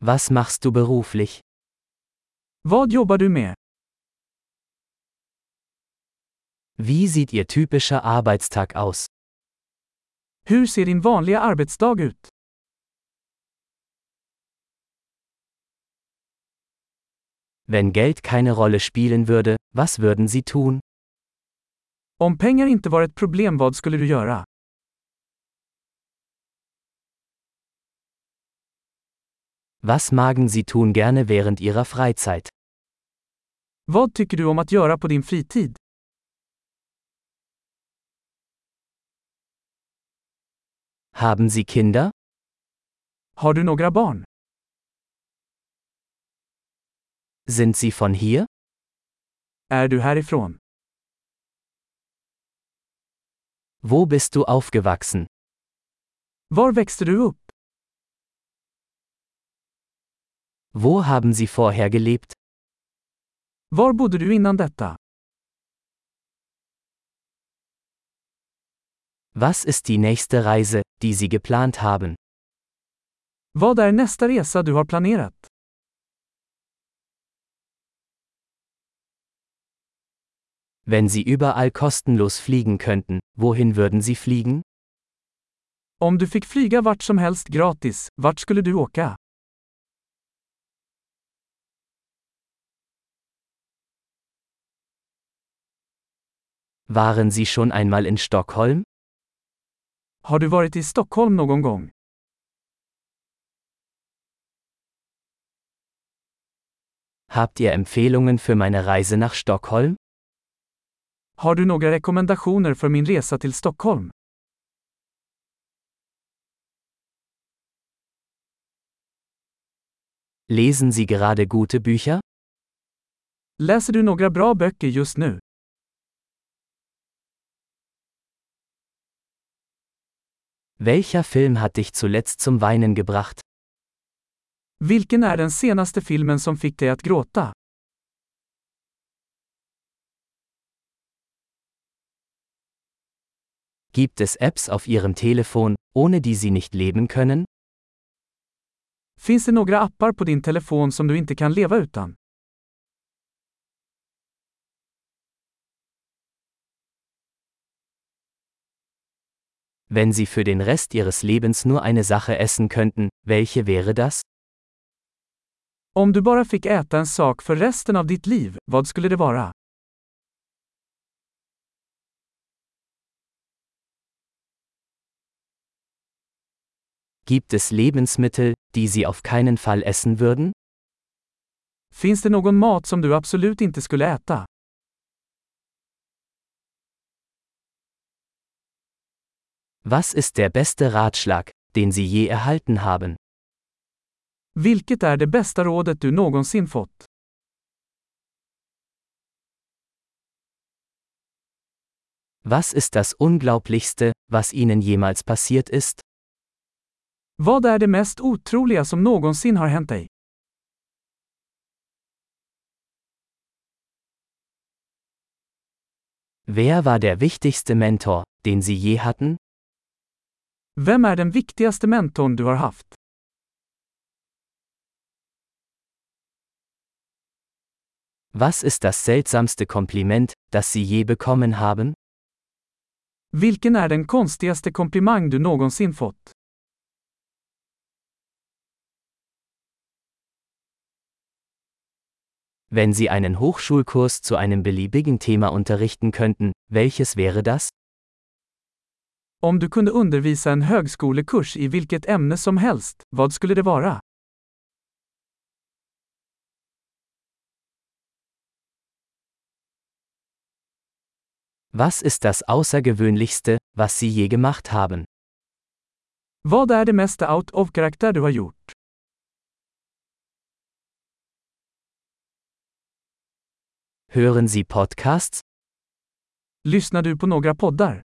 Was machst du beruflich? Vad jobbar du med? Wie sieht Ihr typischer Arbeitstag aus? Hur ser din vanliga arbetsdag ut? Wenn Geld keine Rolle spielen würde, was würden Sie tun? Om pengar inte var ett problem vad skulle du göra? Was magen Sie tun gerne während Ihrer Freizeit? Vad tycker du om att göra på din fritid? Haben Sie Kinder? Har du några barn? Sind Sie von hier? Är du härifrån? Wo bist du aufgewachsen? Var växte du upp? Wo haben Sie vorher gelebt? Var bodde du innan detta? Was ist die nächste Reise, die Sie geplant haben? Vad är nästa resa du har planerat? Wenn Sie überall kostenlos fliegen könnten, wohin würden Sie fliegen? Om du fick flyga vart som helst gratis, vart skulle du åka? Waren Sie schon einmal in Stockholm? Har du varit i Stockholm någon gång? Habt ihr Empfehlungen für meine Reise nach Stockholm? Har du några rekommendationer för min resa till Stockholm? Lesen Sie gerade gute Bücher? Läser du några bra böcker just nu? Welcher Film hat dich zuletzt zum Weinen gebracht? Vilken är den senaste filmen som fick dig att gråta? Gibt es Apps auf Ihrem Telefon, ohne die Sie nicht leben können? Finns det några appar på din telefon som du inte kan leva utan? Wenn Sie für den Rest Ihres Lebens nur eine Sache essen könnten, welche wäre das? Om du bara fick äta en sak för resten av ditt liv, vad skulle det vara? Gibt es Lebensmittel, die Sie auf keinen Fall essen würden? Finns det någon mat som du absolut inte skulle äta? Was ist der beste Ratschlag, den Sie je erhalten haben? Vilket är det bästa rådet du någonsin fått? Was ist das Unglaublichste, was Ihnen jemals passiert ist? Vad är det mest otroliga som någonsin har hänt dig? Wer war der wichtigste Mentor, den Sie je hatten? Vem är den viktigaste mentorn du har haft? Was ist das seltsamste Kompliment, das Sie je bekommen haben? Vilken är den konstigaste komplimang du någonsin fått? Wenn Sie einen Hochschulkurs zu einem beliebigen Thema unterrichten könnten, welches wäre das? Om du kunde undervisa en högskolekurs i vilket ämne som helst, vad skulle det vara? Was ist das Außergewöhnlichste, was Sie je gemacht haben? Vad är det mesta out of karaktär du har gjort? Hören Sie Podcasts? Lyssnar du på några poddar?